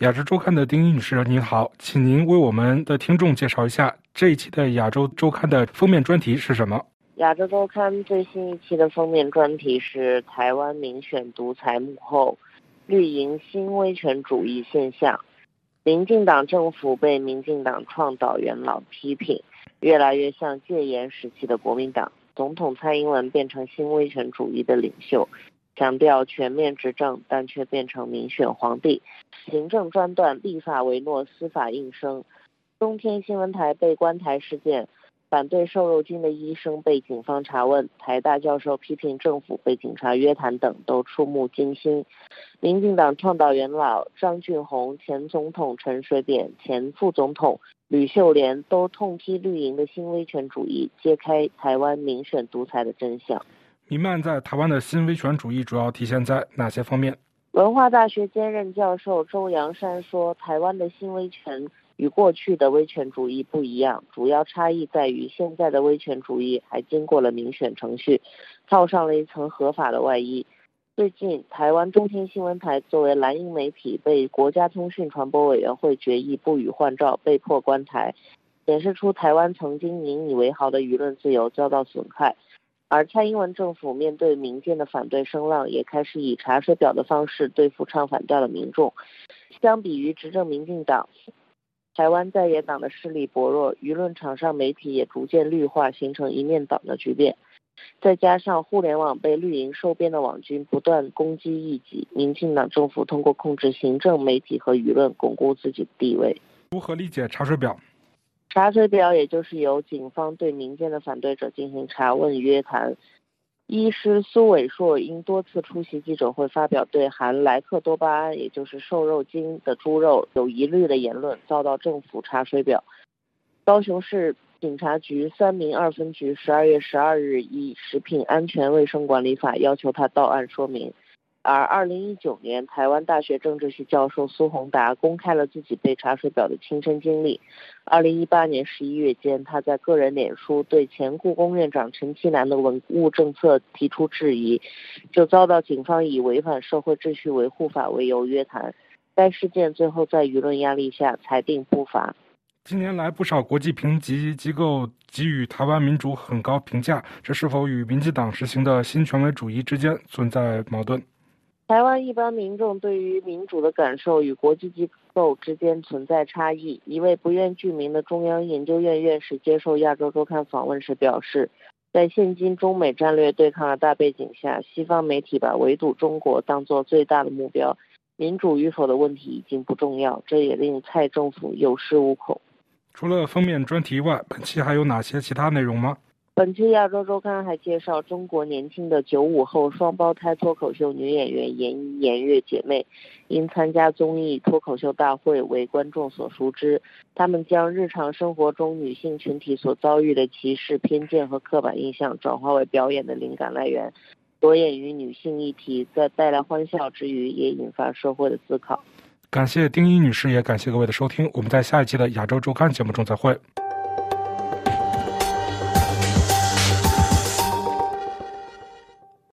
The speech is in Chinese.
亚洲周刊的丁女士，您好，请您为我们的听众介绍一下这一期的亚洲周刊的封面专题是什么？亚洲周刊最新一期的封面专题是台湾民选独裁幕后，绿营新威权主义现象。民进党政府被民进党创导元老批评，越来越像戒严时期的国民党。总统蔡英文变成新威权主义的领袖。强调全面执政，但却变成民选皇帝，行政专断，立法唯诺，司法应声。中天新闻台被关台事件，反对瘦肉精的医生被警方查问，台大教授批评政府被警察约谈等，都触目惊心。民进党创导元老张俊宏、前总统陈水扁、前副总统吕秀莲都痛批绿营的新威权主义，揭开台湾民选独裁的真相。弥漫在台湾的新威权主义主要体现在哪些方面？文化大学兼任教授周阳山说：“台湾的新威权与过去的威权主义不一样，主要差异在于现在的威权主义还经过了民选程序，套上了一层合法的外衣。最近，台湾中天新闻台作为蓝营媒体，被国家通讯传播委员会决议不予换照，被迫关台，显示出台湾曾经引以为豪的舆论自由遭到损害。”而蔡英文政府面对民间的反对声浪，也开始以查水表的方式对付唱反调的民众。相比于执政民进党，台湾在野党的势力薄弱，舆论场上媒体也逐渐绿化，形成一面倒的局面。再加上互联网被绿营收编的网军不断攻击异己，民进党政府通过控制行政、媒体和舆论巩固自己的地位。如何理解查水表？查水表也就是由警方对民间的反对者进行查问约谈。医师苏伟硕因多次出席记者会，发表对含莱克多巴胺，也就是瘦肉精的猪肉有疑虑的言论，遭到政府查水表。高雄市警察局三明二分局十二月十二日以食品安全卫生管理法要求他到案说明。而二零一九年，台湾大学政治系教授苏宏达公开了自己被查水表的亲身经历。二零一八年十一月间，他在个人脸书对前故宫院长陈其南的文物政策提出质疑，就遭到警方以违反社会秩序维护法为由约谈。该事件最后在舆论压力下裁定不罚。近年来，不少国际评级机构给予台湾民主很高评价，这是否与民进党实行的新权威主义之间存在矛盾？台湾一般民众对于民主的感受与国际机构之间存在差异。一位不愿具名的中央研究院院士接受《亚洲周刊》访问时表示，在现今中美战略对抗的大背景下，西方媒体把围堵中国当作最大的目标，民主与否的问题已经不重要，这也令蔡政府有恃无恐。除了封面专题外，本期还有哪些其他内容吗？本期亚洲周刊还介绍中国年轻的九五后双胞胎脱口秀女演员严一、严月姐妹，因参加综艺脱口秀大会为观众所熟知。她们将日常生活中女性群体所遭遇的歧视、偏见和刻板印象转化为表演的灵感来源，着眼于女性议题，在带来欢笑之余，也引发社会的思考。感谢丁一女士，也感谢各位的收听。我们在下一期的亚洲周刊节目中再会。